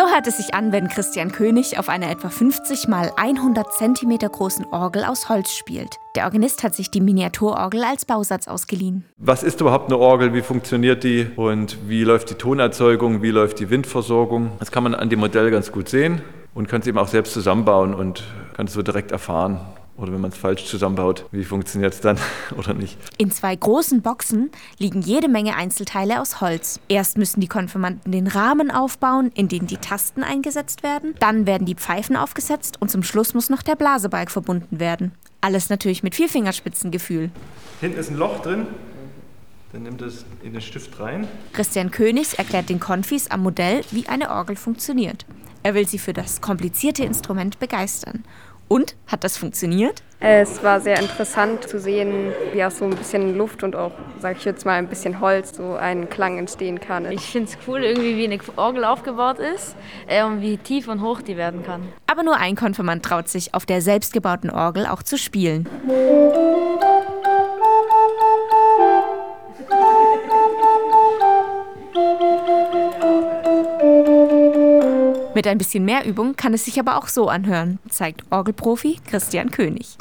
So hört es sich an, wenn Christian König auf einer etwa 50 mal 100 cm großen Orgel aus Holz spielt. Der Organist hat sich die Miniaturorgel als Bausatz ausgeliehen. Was ist überhaupt eine Orgel? Wie funktioniert die? Und wie läuft die Tonerzeugung? Wie läuft die Windversorgung? Das kann man an dem Modell ganz gut sehen und kann es eben auch selbst zusammenbauen und kann es so direkt erfahren. Oder wenn man es falsch zusammenbaut, wie funktioniert es dann oder nicht? In zwei großen Boxen liegen jede Menge Einzelteile aus Holz. Erst müssen die Konfirmanden den Rahmen aufbauen, in den die Tasten eingesetzt werden. Dann werden die Pfeifen aufgesetzt und zum Schluss muss noch der Blasebalg verbunden werden. Alles natürlich mit vier Fingerspitzengefühl. Hinten ist ein Loch drin. Dann nimmt es in den Stift rein. Christian Königs erklärt den Konfis am Modell, wie eine Orgel funktioniert. Er will sie für das komplizierte Instrument begeistern. Und hat das funktioniert? Es war sehr interessant zu sehen, wie aus so ein bisschen Luft und auch, sag ich jetzt mal, ein bisschen Holz so ein Klang entstehen kann. Ich finde es cool, irgendwie wie eine Orgel aufgebaut ist äh, und wie tief und hoch die werden kann. Aber nur ein Konfirmand traut sich, auf der selbstgebauten Orgel auch zu spielen. Mit ein bisschen mehr Übung kann es sich aber auch so anhören, zeigt Orgelprofi Christian König.